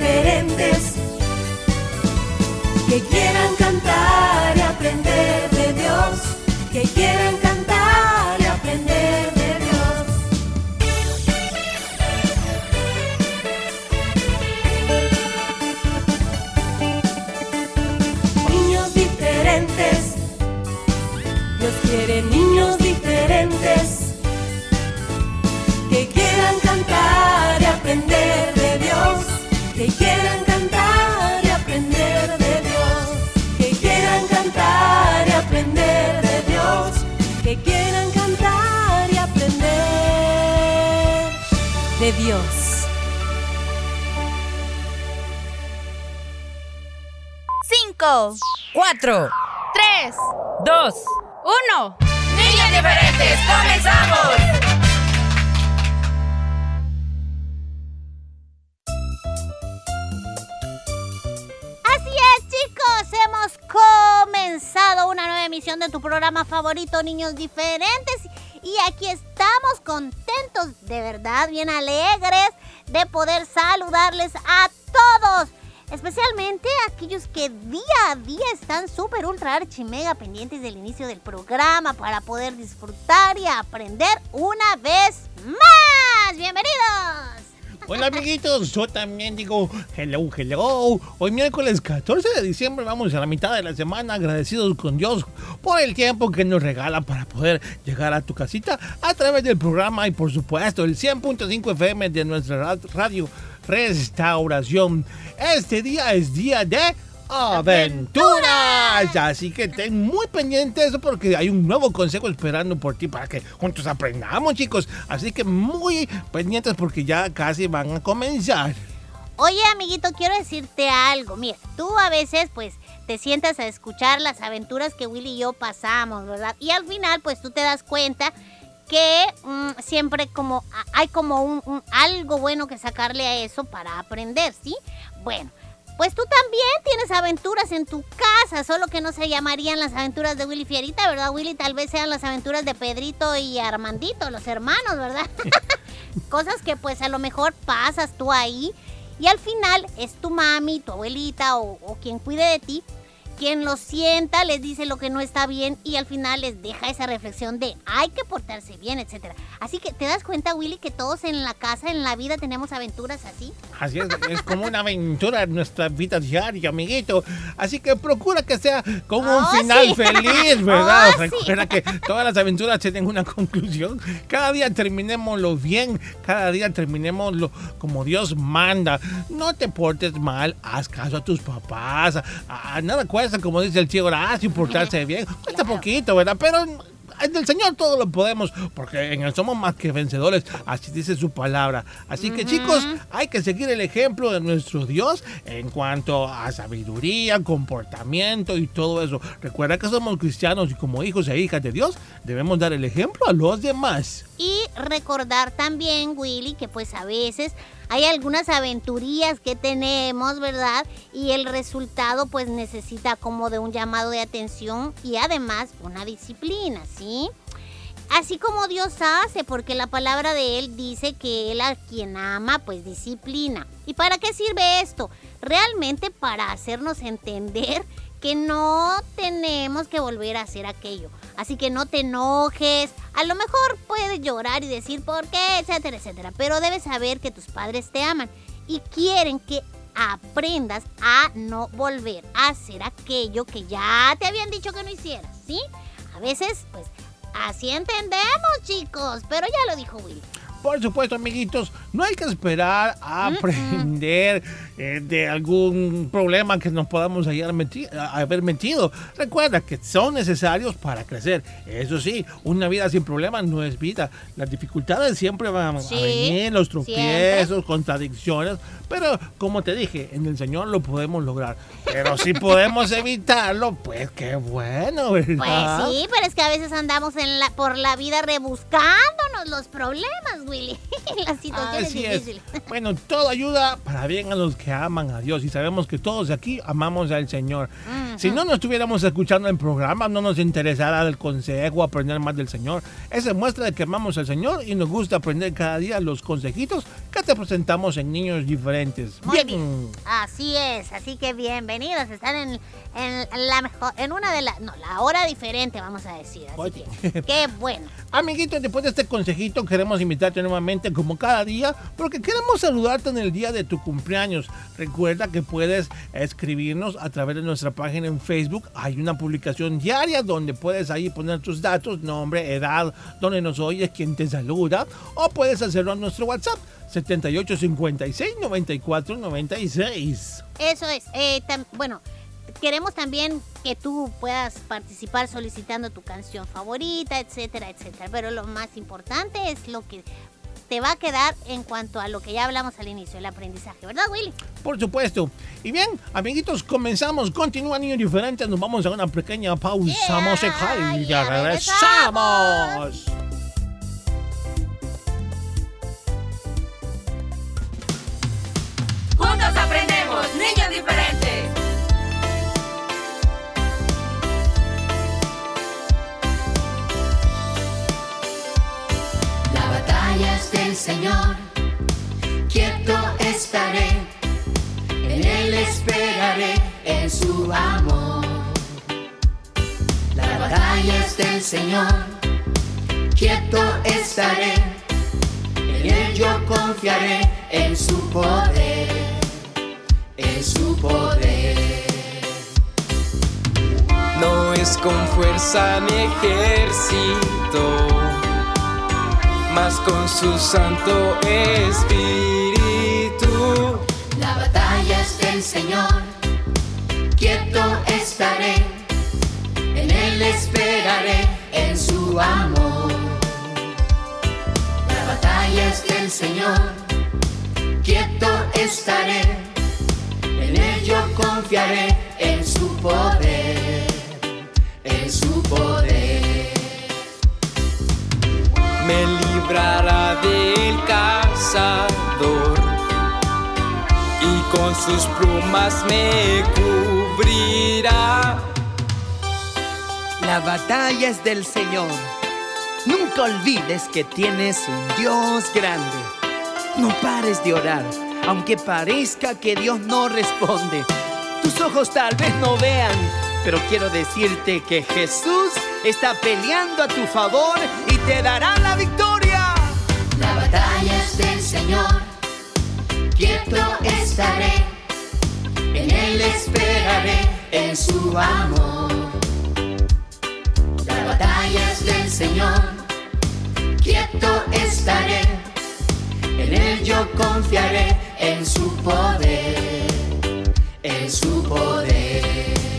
diferentes que quieran cantar y aprender de Dios, que quieran cantar y aprender de Dios. Niños diferentes, Dios quiere niños diferentes que quieran cantar y aprender de Dios, que quieran cantar y aprender de Dios, que quieran cantar y aprender de Dios. Cinco, Cuatro, tres, dos, uno. niños diferentes, comenzamos. Una nueva emisión de tu programa favorito, Niños Diferentes. Y aquí estamos contentos, de verdad, bien alegres de poder saludarles a todos. Especialmente a aquellos que día a día están súper, ultra, archi, mega pendientes del inicio del programa para poder disfrutar y aprender una vez más. ¡Bienvenidos! Hola amiguitos, yo también digo hello, hello. Hoy miércoles 14 de diciembre vamos a la mitad de la semana agradecidos con Dios por el tiempo que nos regala para poder llegar a tu casita a través del programa y por supuesto el 100.5 FM de nuestra ra- radio Restauración. Este día es día de aventuras. Así que ten muy pendiente eso porque hay un nuevo consejo esperando por ti para que juntos aprendamos, chicos. Así que muy pendientes porque ya casi van a comenzar. Oye, amiguito, quiero decirte algo. Mira, tú a veces, pues, te sientas a escuchar las aventuras que Willy y yo pasamos, ¿verdad? Y al final, pues, tú te das cuenta que mm, siempre como hay como un, un algo bueno que sacarle a eso para aprender, ¿sí? Bueno, pues tú también tienes aventuras en tu casa, solo que no se llamarían las aventuras de Willy Fierita, ¿verdad, Willy? Tal vez sean las aventuras de Pedrito y Armandito, los hermanos, ¿verdad? Cosas que pues a lo mejor pasas tú ahí y al final es tu mami, tu abuelita o, o quien cuide de ti quien los sienta, les dice lo que no está bien y al final les deja esa reflexión de hay que portarse bien, etcétera. Así que te das cuenta, Willy, que todos en la casa, en la vida tenemos aventuras así. Así es, es como una aventura en nuestra vida diaria, amiguito. Así que procura que sea con un Oh, final sí. feliz, ¿verdad? Oh, sí. Recuerda que todas las aventuras tienen una conclusión. Cada día terminémoslo bien, cada día terminémoslo como Dios manda. No te portes mal, haz caso a tus papás. A, a nada cuesta, como dice el chico Horacio, portarse bien. Cuesta poquito, ¿verdad? Pero en el Señor todo lo podemos, porque en Él somos más que vencedores, así dice su palabra. Así que chicos, hay que seguir el ejemplo de nuestro Dios en cuanto a sabiduría, comportamiento y todo eso. Recuerda que somos cristianos y como hijos e hijas de Dios debemos dar el ejemplo a los demás. Y recordar también, Willy, que pues a veces hay algunas aventurías que tenemos, ¿verdad? Y el resultado pues necesita como de un llamado de atención y además una disciplina, ¿sí? Así como Dios hace, porque la palabra de Él dice que Él a quien ama, pues disciplina. ¿Y para qué sirve esto? Realmente para hacernos entender que no tenemos que volver a hacer aquello. Así que no te enojes. A lo mejor puedes llorar y decir por qué, etcétera, etcétera. Pero debes saber que tus padres te aman y quieren que aprendas a no volver a hacer aquello que ya te habían dicho que no hicieras, ¿sí? A veces, pues, así entendemos, chicos. Pero ya lo dijo Willy. Por supuesto, amiguitos, no hay que esperar a aprender eh, de algún problema que nos podamos meti- a- haber metido. Recuerda que son necesarios para crecer. Eso sí, una vida sin problemas no es vida. Las dificultades siempre van Sí, a venir, los siempre. tropiezos, contradicciones, pero como te dije, en el Señor lo podemos lograr. Pero si podemos evitarlo, pues qué bueno, Pues ¿verdad? sí, pero es que a veces andamos en la, por la vida rebuscándonos los problemas, Willy. Las situaciones Así es. difíciles. Bueno, todo ayuda para bien a los que aman a Dios y sabemos que todos de aquí amamos al Señor. Si no nos estuviéramos escuchando el programa, no nos interesara el consejo, aprender más del Señor. Esa muestra de que amamos al Señor y nos gusta aprender cada día los consejitos que te presentamos en Niños Diferentes. Muy bien. Así es, así que bienvenidos. Están en, en la mejor, en una de las, no, la hora diferente, vamos a decir. Así Oye. que, qué bueno. Amiguitos, después de este consejito queremos invitarte nuevamente como cada día porque queremos saludarte en el día de tu cumpleaños. Recuerda que puedes escribirnos a través de nuestra página en Facebook. Hay una publicación diaria donde puedes ahí poner tus datos, nombre, edad, donde nos oyes, quién te saluda. O puedes hacerlo en nuestro WhatsApp 7856 94 96. Eso es. Eh, tam- bueno, queremos también que tú puedas participar solicitando tu canción favorita, etcétera, etcétera. Pero lo más importante es lo que te va a quedar en cuanto a lo que ya hablamos al inicio, el aprendizaje, ¿verdad, Willy? Por supuesto. Y bien, amiguitos, comenzamos. Continúa Niños Diferentes. Nos vamos a una pequeña pausa Yeah, musical y ya regresamos. En su amor. La batalla es del Señor, quieto estaré, en Él yo confiaré, en su poder, en su poder. No es con fuerza ni ejército, mas con su Santo Espíritu. La batalla es del Señor, en Él esperaré, en su amor. La batalla es del Señor, quieto estaré, en Él yo confiaré, en su poder, en su poder. Me librará del cazador y con sus plumas me cubrirá. La batalla es del Señor. Nunca olvides que tienes un Dios grande. No pares de orar, aunque parezca que Dios no responde. Tus ojos tal vez no vean, pero quiero decirte que Jesús está peleando a tu favor y te dará la victoria. La batalla es del Señor, quieto estaré, en Él esperaré, en su amor. La batalla es del Señor, quieto estaré, en Él yo confiaré, en su poder, en su poder.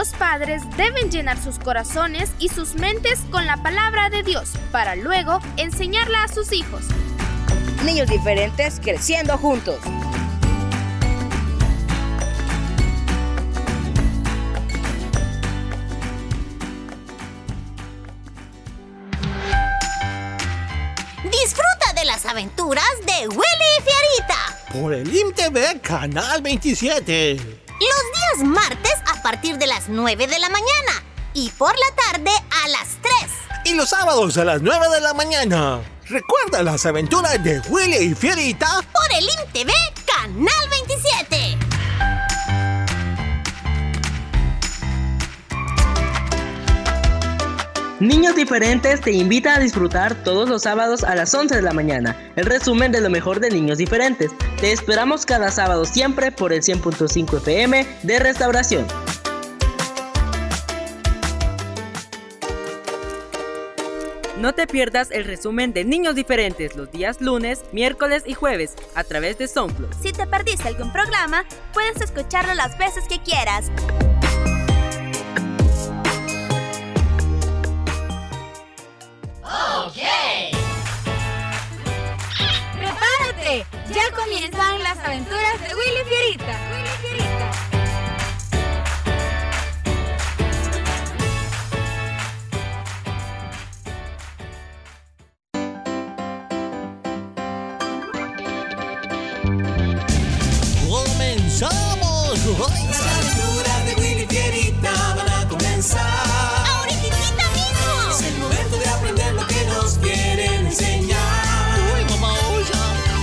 Los padres deben llenar sus corazones y sus mentes con la palabra de Dios para luego enseñarla a sus hijos. Niños diferentes creciendo juntos. Disfruta de las aventuras de Willy y Fiarita. Por el IMTV Canal 27. Los días martes a partir de las 9 de la mañana y por la tarde a las 3. Y los sábados a las 9 de la mañana. Recuerda las aventuras de Willy y Fierita Por el INTV, Canal 27. Niños Diferentes te invita a disfrutar todos los sábados a las 11 de la mañana. El resumen de lo mejor de Niños Diferentes. Te esperamos cada sábado siempre por el 100.5 FM de Restauración. No te pierdas el resumen de Niños Diferentes los días lunes, miércoles y jueves a través de SoundCloud. Si te perdiste algún programa, puedes escucharlo las veces que quieras. ¡Prepárate! Ya comienzan las aventuras de Willy Fierita. Willy Fierita. ¡Comenzamos! Las aventuras de Willy Fierita van a comenzar. ¡Ahorita mismo! Es el momento de aprender lo que nos quieren enseñar.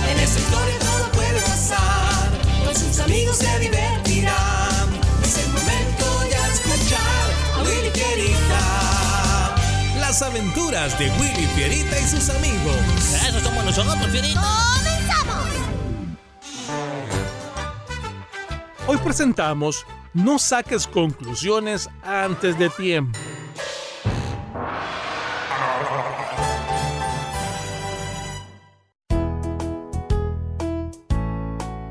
En esta historia todo puede pasar. Con sus amigos se divertirán. Es el momento ya de escuchar a Willy Fierita. Las aventuras de Willy Fierita y sus amigos. Eso somos nosotros, Fierita. Hoy presentamos No saques conclusiones antes de tiempo.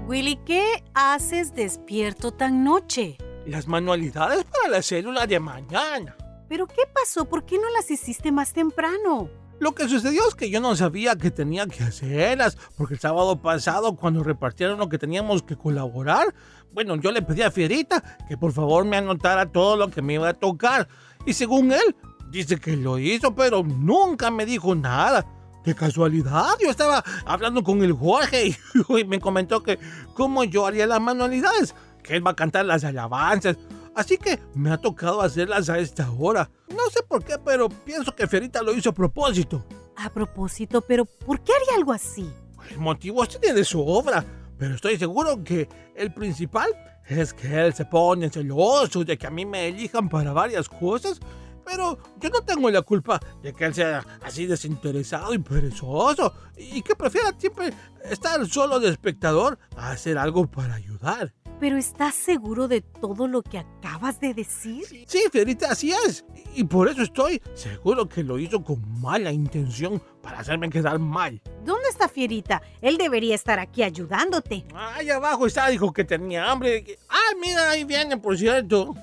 Willy, ¿qué haces despierto tan noche? Las manualidades para la célula de mañana. ¿Pero qué pasó? ¿Por qué no las hiciste más temprano? Lo que sucedió es que yo no sabía que tenía que hacerlas, porque el sábado pasado cuando repartieron lo que teníamos que colaborar, bueno, yo le pedí a Fierita que por favor me anotara todo lo que me iba a tocar. Y según él, dice que lo hizo, pero nunca me dijo nada. ¡Qué casualidad! Yo estaba hablando con el Jorge y, y me comentó que cómo yo haría las manualidades, que él va a cantar las alabanzas. Así que me ha tocado hacerlas a esta hora. No sé por qué, pero pienso que Fierita lo hizo a propósito. A propósito, pero ¿por qué haría algo así? El motivo tiene de su obra, pero estoy seguro que el principal es que él se pone celoso de que a mí me elijan para varias cosas. Pero yo no tengo la culpa de que él sea así desinteresado y perezoso y que prefiera siempre estar solo de espectador a hacer algo para ayudar. ¿Pero estás seguro de todo lo que acabas de decir? Sí, Fierita, así es. Y por eso estoy seguro que lo hizo con mala intención para hacerme quedar mal. ¿Dónde está Fierita? Él debería estar aquí ayudándote. Ahí abajo está, dijo que tenía hambre. Ah, mira, ahí viene, por cierto.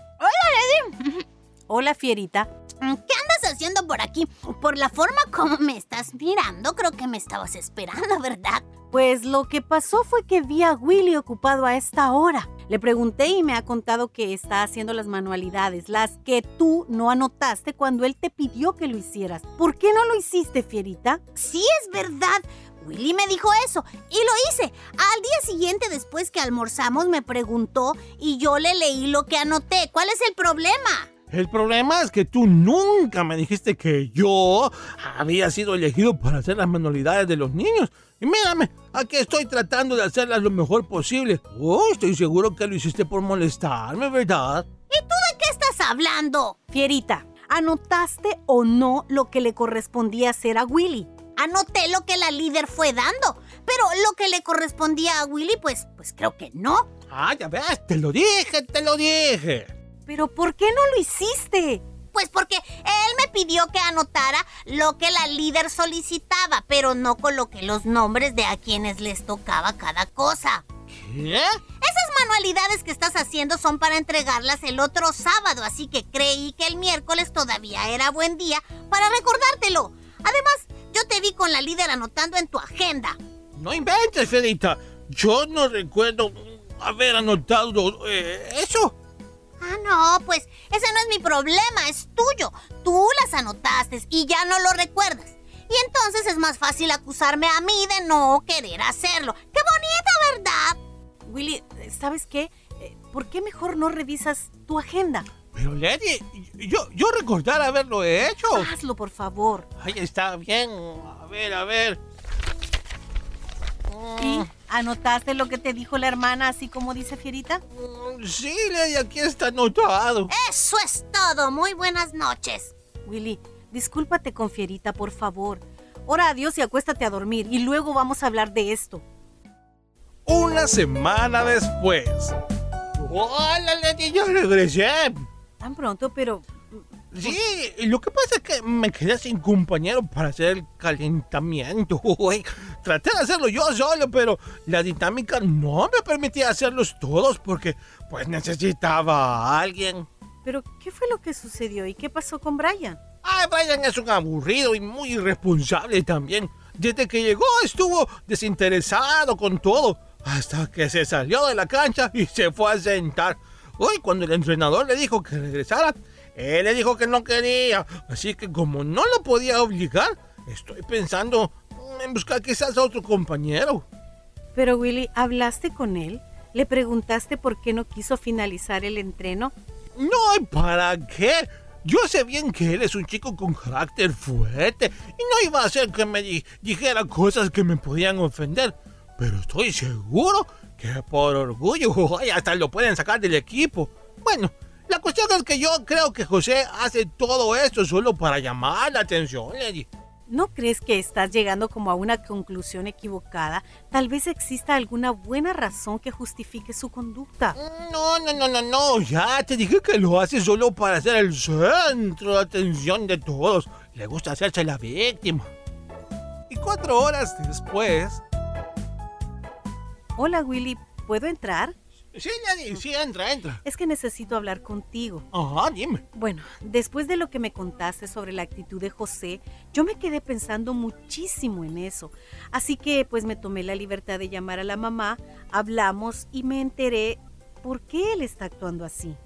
Hola, Fierita. ¿Qué haciendo por aquí? Por la forma como me estás mirando, creo que me estabas esperando, ¿verdad? Pues lo que pasó fue que vi a Willy ocupado a esta hora. Le pregunté y me ha contado que está haciendo las manualidades, las que tú no anotaste cuando él te pidió que lo hicieras. ¿Por qué no lo hiciste, Fierita? Sí, es verdad. Willy me dijo eso y lo hice. Al día siguiente, después que almorzamos, me preguntó y yo le leí lo que anoté. ¿Cuál es el problema? El problema es que tú nunca me dijiste que yo había sido elegido para hacer las manualidades de los niños. Y mírame, aquí estoy tratando de hacerlas lo mejor posible. Oh, estoy seguro que lo hiciste por molestarme, ¿verdad? ¿Y tú de qué estás hablando? Fierita, ¿anotaste o no lo que le correspondía hacer a Willy? Anoté lo que la líder fue dando, pero lo que le correspondía a Willy, pues, pues creo que no. Ah, ya ves, te lo dije, te lo dije. ¿Pero por qué no lo hiciste? Pues porque él me pidió que anotara lo que la líder solicitaba, pero no coloqué los nombres de a quienes les tocaba cada cosa. ¿Qué? Esas manualidades que estás haciendo son para entregarlas el otro sábado, así que creí que el miércoles todavía era buen día para recordártelo. Además, yo te vi con la líder anotando en tu agenda. No inventes, Fedita. Yo no recuerdo haber anotado eh, eso. Ah, no, pues ese no es mi problema, es tuyo. Tú las anotaste y ya no lo recuerdas. Y entonces es más fácil acusarme a mí de no querer hacerlo. ¡Qué bonito, verdad! Willy, ¿sabes qué? Eh, ¿Por qué mejor no revisas tu agenda? Pero, Lady, yo, yo recordar haberlo hecho. Hazlo, por favor. Ahí está bien. A ver, a ver. ¿Y anotaste lo que te dijo la hermana, así como dice Fierita? Sí, Lady, aquí está anotado. Eso es todo. Muy buenas noches. Willy, discúlpate con Fierita, por favor. Ora a Dios y acuéstate a dormir y luego vamos a hablar de esto. Una semana después. Hola, Lady, ya regresé. Tan pronto, pero Sí, lo que pasa es que me quedé sin compañero para hacer el calentamiento. Traté de hacerlo yo solo, pero la dinámica no me permitía hacerlos todos porque pues necesitaba a alguien. ¿Pero qué fue lo que sucedió y qué pasó con Brian? Ay, Brian es un aburrido y muy irresponsable también. Desde que llegó estuvo desinteresado con todo, hasta que se salió de la cancha y se fue a sentar. Hoy cuando el entrenador le dijo que regresara, él le dijo que no quería, así que como no lo podía obligar, estoy pensando en buscar quizás a otro compañero. Pero Willy, ¿hablaste con él? ¿Le preguntaste por qué no quiso finalizar el entreno? No, ¿y ¿para qué? Yo sé bien que él es un chico con carácter fuerte y no iba a hacer que me di- dijera cosas que me podían ofender. Pero estoy seguro que por orgullo hasta lo pueden sacar del equipo. Bueno, la cuestión es que yo creo que José hace todo esto solo para llamar la atención, Lady. ¿No crees que estás llegando como a una conclusión equivocada? Tal vez exista alguna buena razón que justifique su conducta. No, no, no, no, no, ya te dije que lo hace solo para ser el centro de atención de todos. Le gusta hacerse la víctima. Y cuatro horas después, Hola Willy, ¿puedo entrar? Sí, Lady, sí, entra, entra. Es que necesito hablar contigo. Ajá, dime. Bueno, después de lo que me contaste sobre la actitud de José, yo me quedé pensando muchísimo en eso. Así que pues me tomé la libertad de llamar a la mamá, hablamos y me enteré por qué él está actuando así.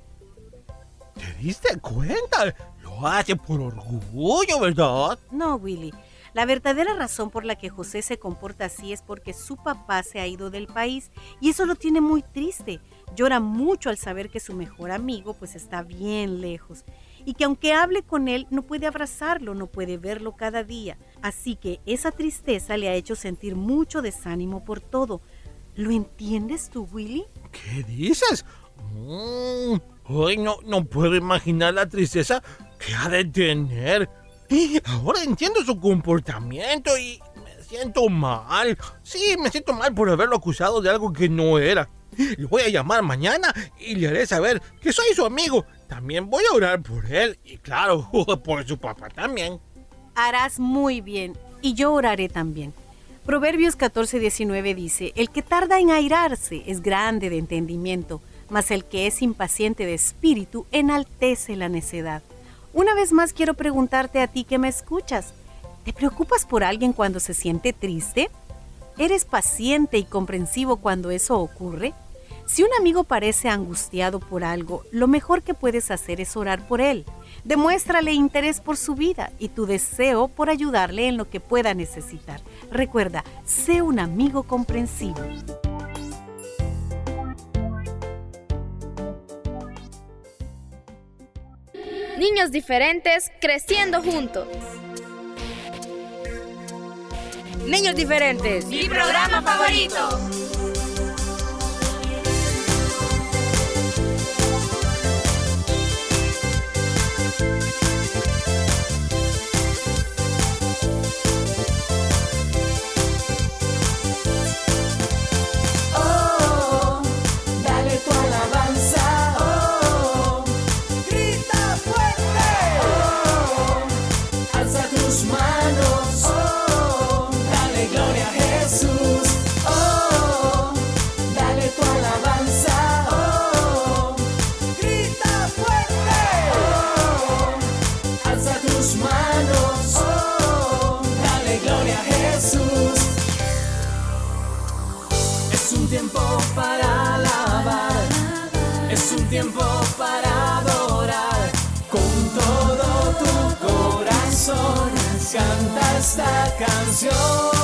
¿Te diste cuenta? Lo hace por orgullo, ¿verdad? No, Willy. La verdadera razón por la que José se comporta así es porque su papá se ha ido del país y eso lo tiene muy triste. Llora mucho al saber que su mejor amigo pues está bien lejos y que aunque hable con él no puede abrazarlo, no puede verlo cada día. Así que esa tristeza le ha hecho sentir mucho desánimo por todo. ¿Lo entiendes tú, Willy? ¿Qué dices? Mm, no, no puedo imaginar la tristeza que ha de tener. Ahora entiendo su comportamiento y me siento mal. Sí, me siento mal por haberlo acusado de algo que no era. Le voy a llamar mañana y le haré saber que soy su amigo. También voy a orar por él y claro, por su papá también. Harás muy bien y yo oraré también. Proverbios 14:19 dice, El que tarda en airarse es grande de entendimiento, mas el que es impaciente de espíritu enaltece la necedad. Una vez más quiero preguntarte a ti que me escuchas, ¿te preocupas por alguien cuando se siente triste? ¿Eres paciente y comprensivo cuando eso ocurre? Si un amigo parece angustiado por algo, lo mejor que puedes hacer es orar por él. Demuéstrale interés por su vida y tu deseo por ayudarle en lo que pueda necesitar. Recuerda, sé un amigo comprensivo. Niños diferentes creciendo juntos. Niños diferentes. Mi programa favorito. Para alabar, es un tiempo para adorar. Con todo tu corazón, canta esta canción.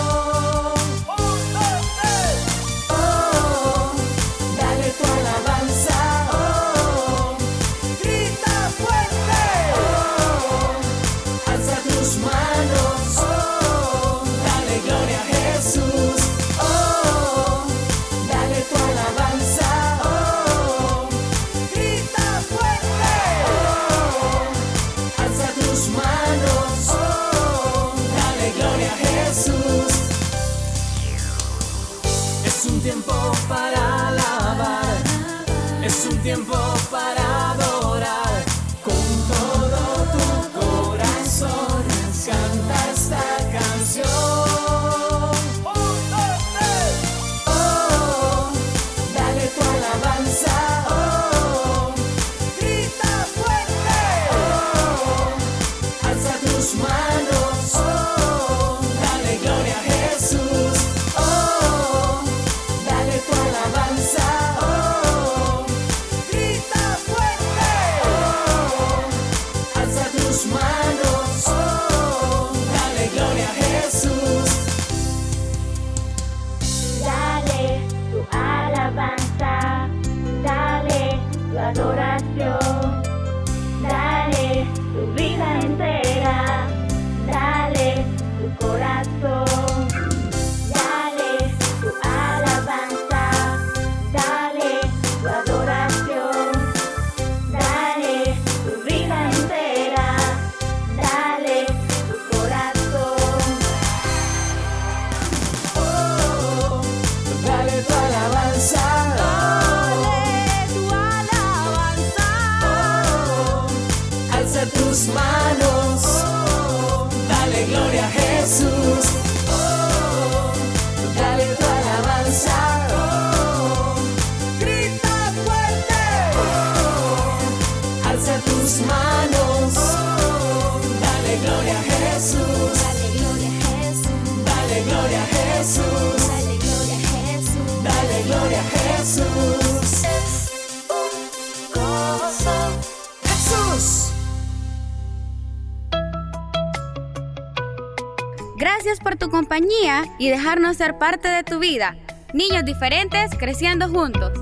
Y dejarnos ser parte de tu vida. Niños diferentes creciendo juntos.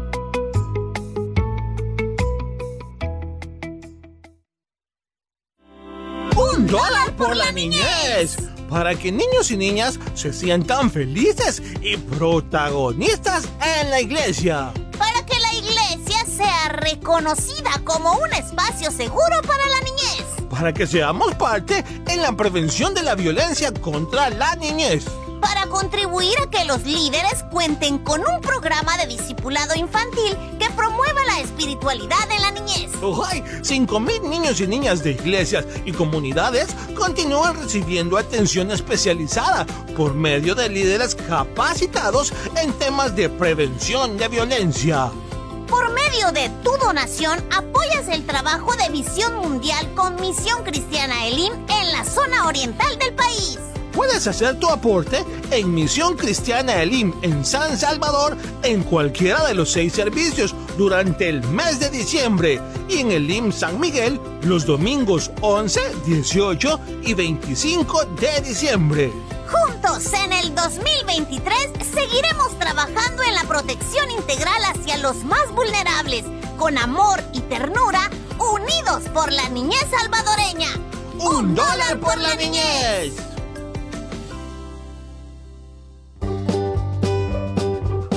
Un dólar por la niñez. Para que niños y niñas se sientan felices y protagonistas en la iglesia. Para que la iglesia sea reconocida como un espacio seguro para la niñez. Para que seamos parte en la prevención de la violencia contra la niñez. Para contribuir a que los líderes cuenten con un programa de discipulado infantil que promueva la espiritualidad en la niñez. ¡Ay! 5.000 niños y niñas de iglesias y comunidades continúan recibiendo atención especializada por medio de líderes capacitados en temas de prevención de violencia. Por medio de tu donación apoyas el trabajo de Visión Mundial con Misión Cristiana Elim en la zona oriental del país. Puedes hacer tu aporte en Misión Cristiana Elim en San Salvador en cualquiera de los seis servicios durante el mes de diciembre y en el IM San Miguel los domingos 11, 18 y 25 de diciembre. Juntos en el 2023 seguiremos trabajando en la protección integral hacia los más vulnerables, con amor y ternura, unidos por la niñez salvadoreña. ¡Un dólar por la niñez!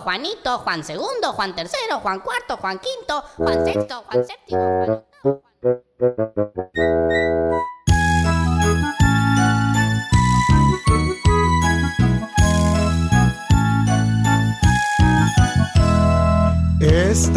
Juanito, Juan segundo, Juan tercero, Juan cuarto, Juan quinto, Juan sexto, Juan séptimo, Juan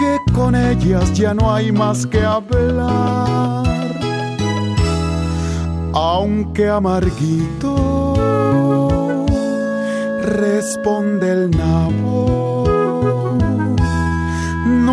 que con ellas ya no hay más que hablar. Aunque amarguito responde el nabo.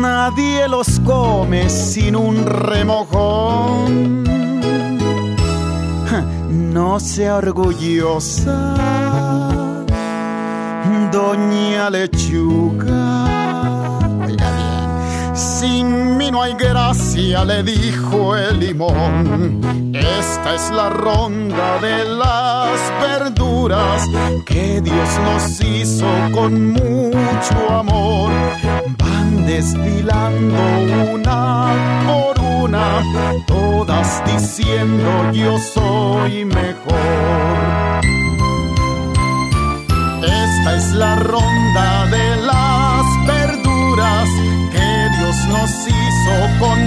nadie los come sin un remojón. No sea orgullosa, doña lechuga. Sin mí no hay gracia, le dijo el limón. Esta es la ronda de las verduras que Dios nos hizo con mucho amor. Desfilando una por una, todas diciendo yo soy mejor. Esta es la ronda de las verduras que Dios nos hizo con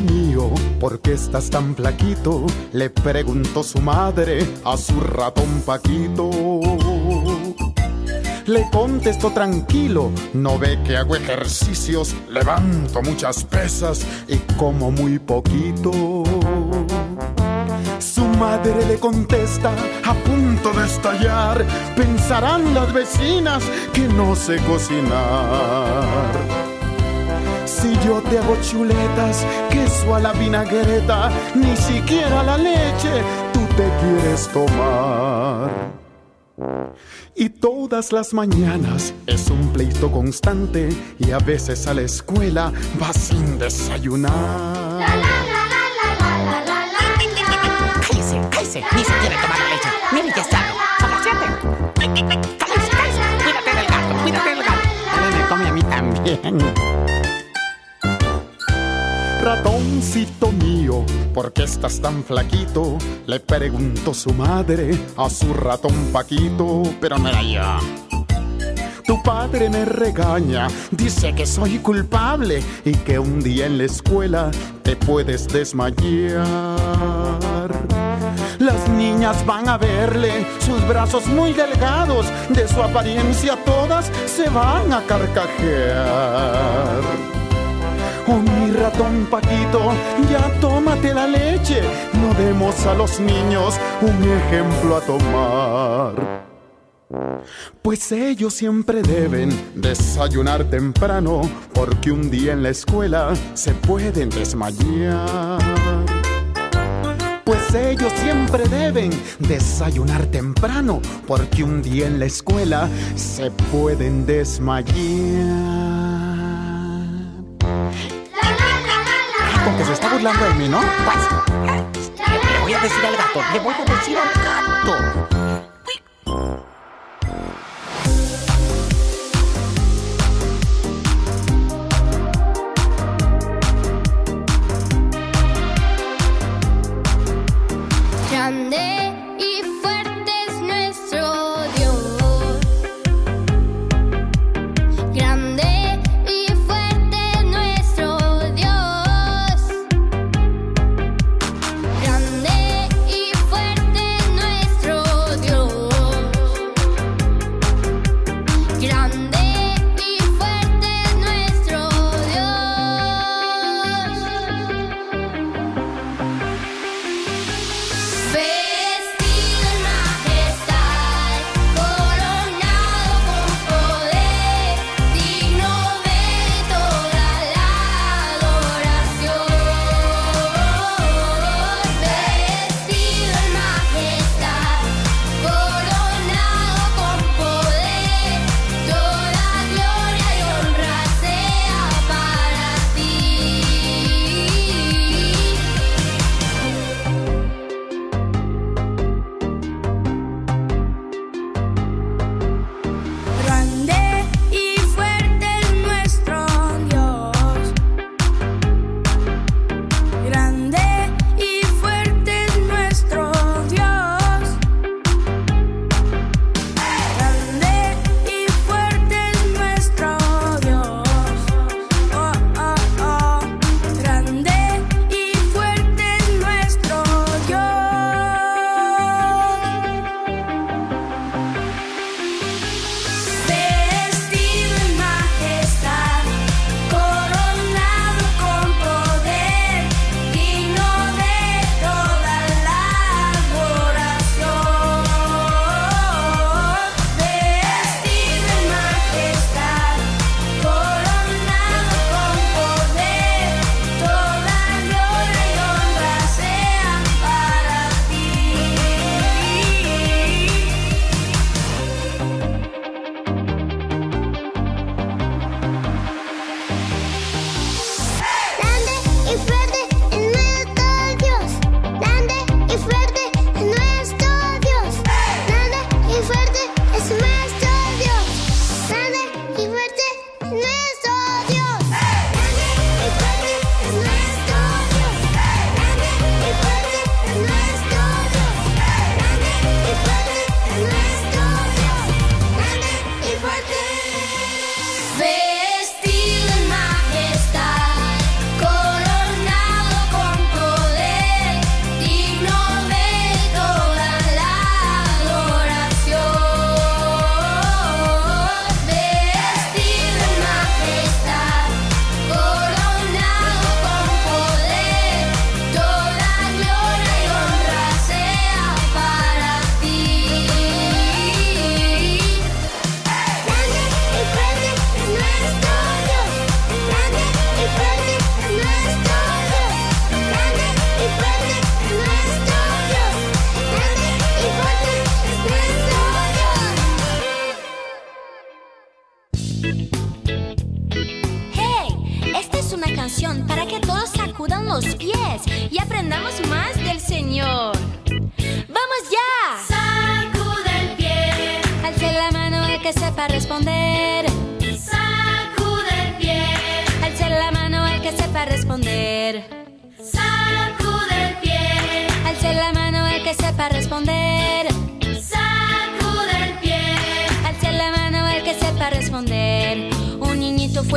Mío, ¿por qué estás tan flaquito? Le preguntó su madre a su ratón Paquito. Le contestó tranquilo, no ve que hago ejercicios, levanto muchas pesas y como muy poquito. Su madre le contesta a punto de estallar, pensarán las vecinas que no sé cocinar. Si yo te hago chuletas, queso a la vinagreta, ni siquiera la leche tú te quieres tomar. Y todas las mañanas es un pleito constante y a veces a la escuela vas sin desayunar. Cállese, cállese, ni se quiere tomar la leche. Mire, ya sabe. Son las siete. Cállese, cállese. Cuídate del gato, cuídate del gato. Dale, me come a mí también. Ratoncito mío, ¿por qué estás tan flaquito? Le preguntó su madre a su ratón Paquito, pero era yo. Tu padre me regaña, dice que soy culpable y que un día en la escuela te puedes desmayar. Las niñas van a verle sus brazos muy delgados, de su apariencia todas se van a carcajear. Oh, mi ratón Paquito, ya tómate la leche. No demos a los niños un ejemplo a tomar. Pues ellos siempre deben desayunar temprano, porque un día en la escuela se pueden desmayar. Pues ellos siempre deben desayunar temprano, porque un día en la escuela se pueden desmayar. Que se está burlando de mí, ¿no? Pues, le voy a decir al gato, le voy a decir al gato.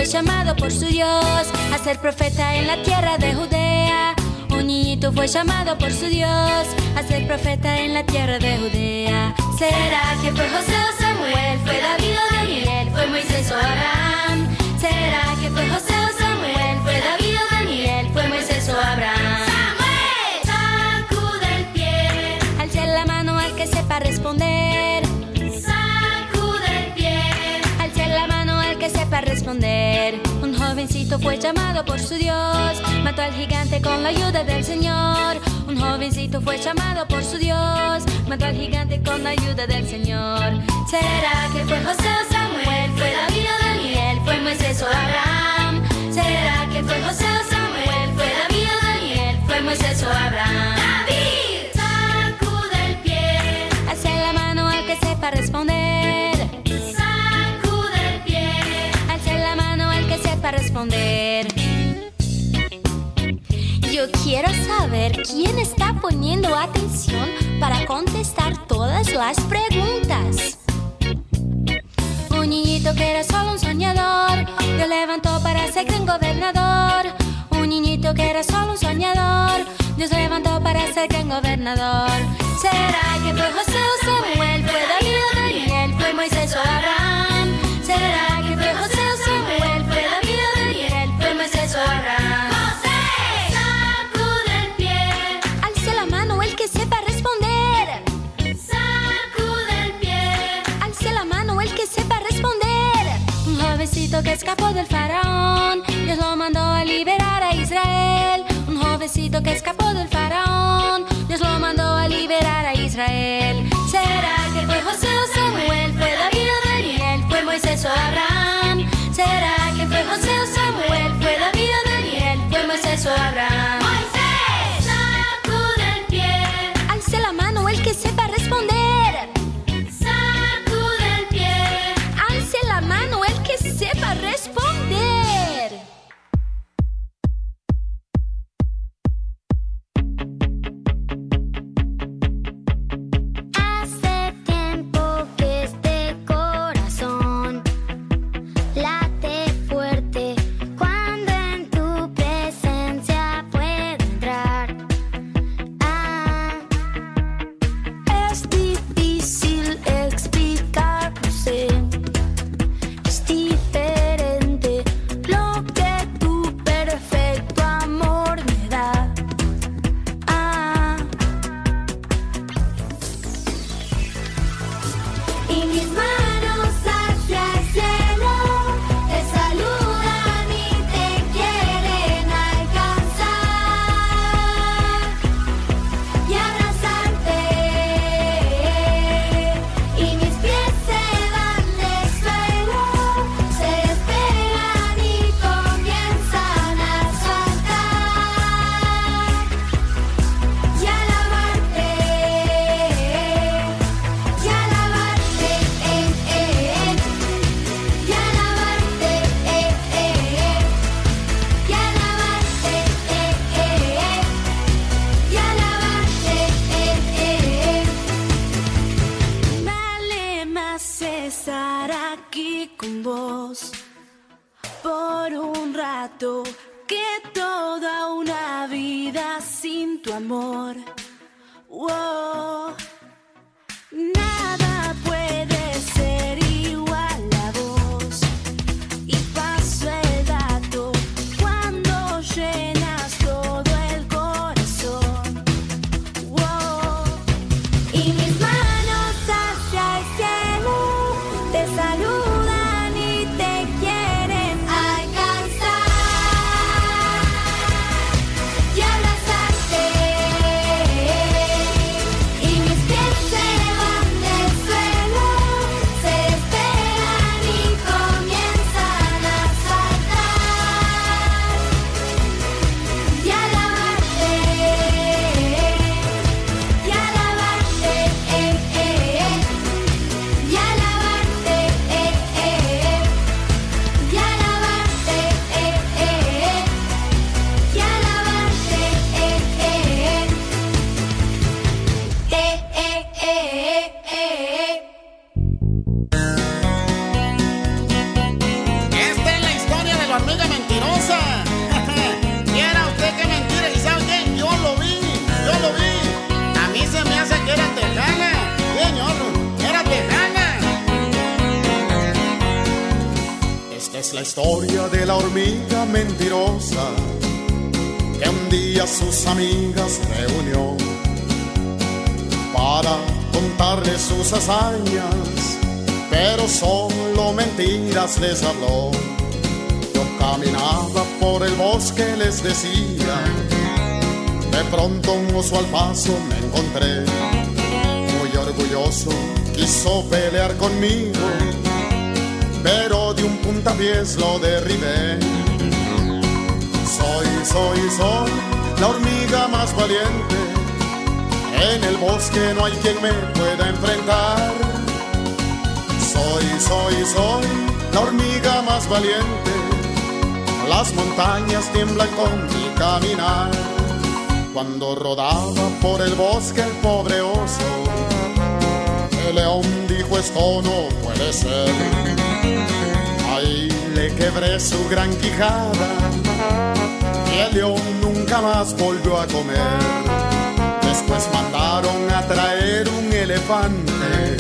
Fue llamado por su Dios a ser profeta en la tierra de Judea. Un niñito fue llamado por su Dios a ser profeta en la tierra de Judea. ¿Será que fue José o Samuel? ¿Fue David o Daniel? ¿Fue Moisés o Abraham? ¿Será que fue José o Samuel? ¿Fue David fue Moisés o Abraham. Sacude el pie, Alce la mano al que sepa responder. Un jovencito fue llamado por su Dios, mató al gigante con la ayuda del Señor. Un jovencito fue llamado por su Dios, mató al gigante con la ayuda del Señor. ¿Será que fue José o Samuel? ¿Fue David o Daniel? ¿Fue Moisés o Abraham? ¿Será que fue José o Samuel? ¿Fue David o Daniel? ¿Fue Moisés o Abraham? Yo quiero saber quién está poniendo atención para contestar todas las preguntas. Un niñito que era solo un soñador, Dios levantó para ser gran gobernador. Un niñito que era solo un soñador, Dios levantó para ser gran gobernador. ¿Será que fue José o Samuel? ¿Fue David o Daniel? ¿Fue Moisés o Abraham? Escapó del faraón, Dios lo mandó a liberar a Israel. Un jovencito que escapó del faraón, Dios lo mandó a liberar a Israel. ¿Será que fue José o Samuel? ¿Fue David o Daniel? ¿Fue Moisés o Abraham? ¿Será que fue José o Samuel? ¿Fue David o Daniel? ¿Fue Moisés o Abraham? Al paso me encontré, muy orgulloso, quiso pelear conmigo, pero de un puntapiés lo derribé. Soy, soy, soy la hormiga más valiente. En el bosque no hay quien me pueda enfrentar. Soy, soy, soy la hormiga más valiente. Las montañas tiemblan con mi caminar. Cuando rodaba por el bosque el pobre oso, el león dijo esto no puede ser. Ahí le quebré su gran quijada y el león nunca más volvió a comer. Después mandaron a traer un elefante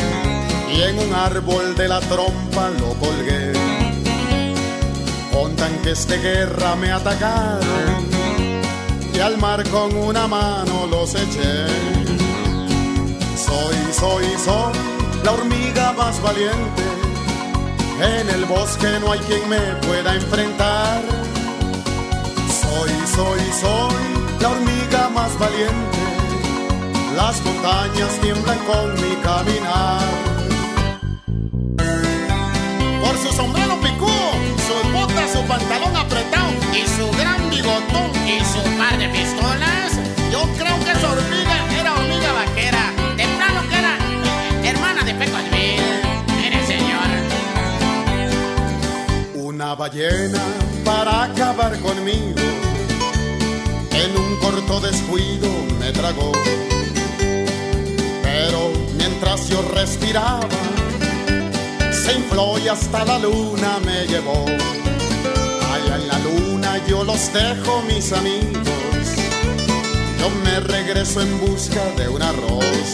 y en un árbol de la trompa lo colgué. Con tanques de guerra me atacaron y al mar con una mano los eché. Soy, soy, soy la hormiga más valiente. En el bosque no hay quien me pueda enfrentar. Soy, soy, soy la hormiga más valiente. Las montañas tiemblan con mi caminar. Por su sombrero picudo, sus botas, su pantalón apretado y su gran bigotón y su par de pistolas, yo creo que esa hormiga era hormiga vaquera. De plano que era hermana de Pecosville. Mire, señor. Una ballena para acabar conmigo. En un corto descuido me tragó. Pero mientras yo respiraba, se infló y hasta la luna me llevó. Yo los dejo, mis amigos. Yo me regreso en busca de un arroz.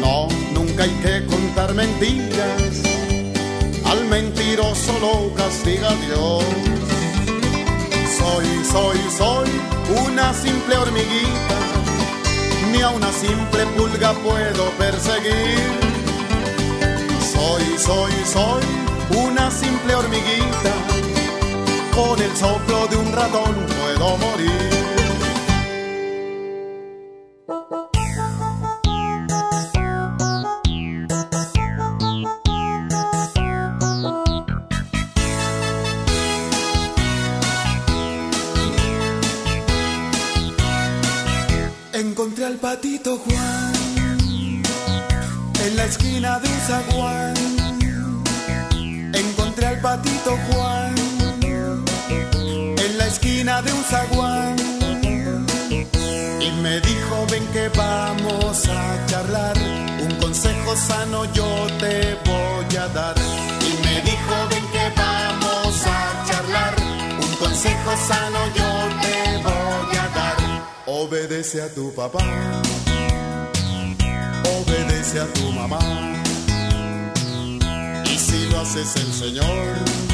No, nunca hay que contar mentiras. Al mentiroso lo castiga Dios. Soy, soy, soy una simple hormiguita. Ni a una simple pulga puedo perseguir. Soy, soy, soy una simple hormiguita. Con el soplo de un ratón puedo morir. Encontré al patito Juan en la esquina de un zaguán. Encontré al patito Juan de un zaguán. Y me dijo, ven que vamos a charlar. Un consejo sano yo te voy a dar. Y me dijo, ven que vamos a charlar. Un consejo sano yo te voy a dar. Obedece a tu papá. Obedece a tu mamá. Y si lo haces el Señor,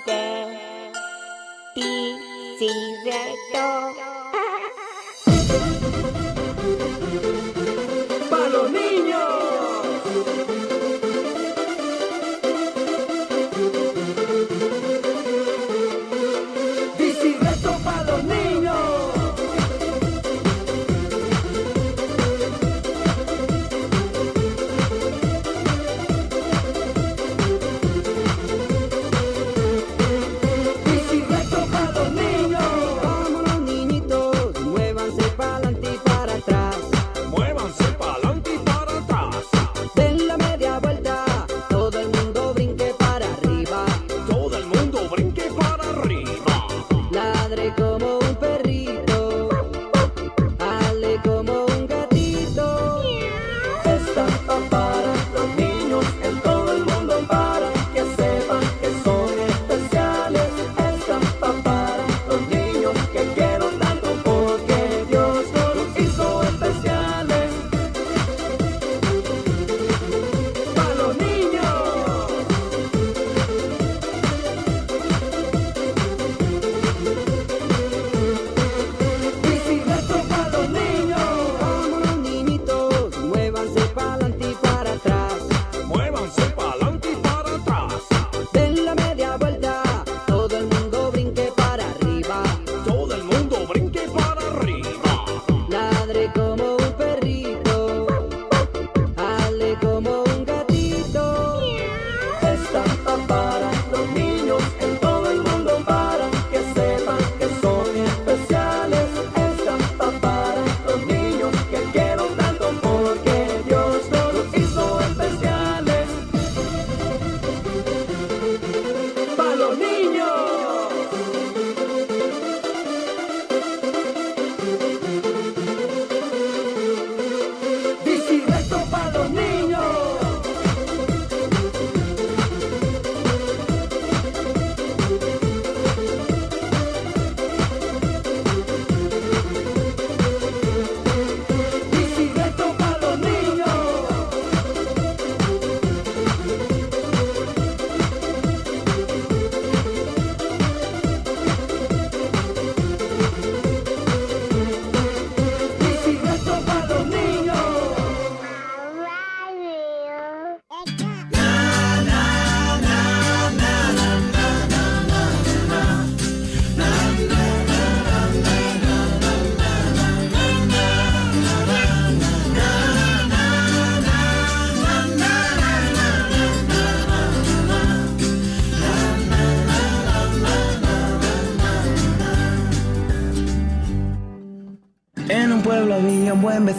で D 字 Z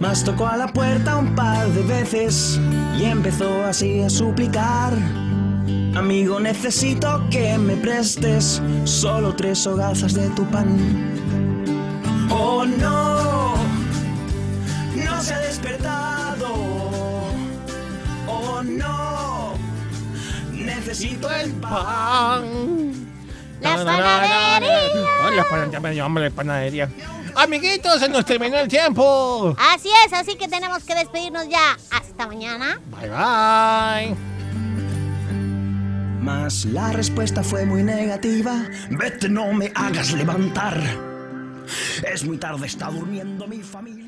Mas tocó a la puerta un par de veces y empezó así a suplicar. Amigo, necesito que me prestes solo tres hogazas de tu pan. Oh no, no se ha despertado. Oh no, necesito el pan. La panadería. Ay, la panadería, panadería. Amiguitos, se nos terminó el tiempo. Así es, así que tenemos que despedirnos ya. Hasta mañana. Bye bye. Mas la respuesta fue muy negativa. Vete, no me hagas levantar. Es muy tarde, está durmiendo mi familia.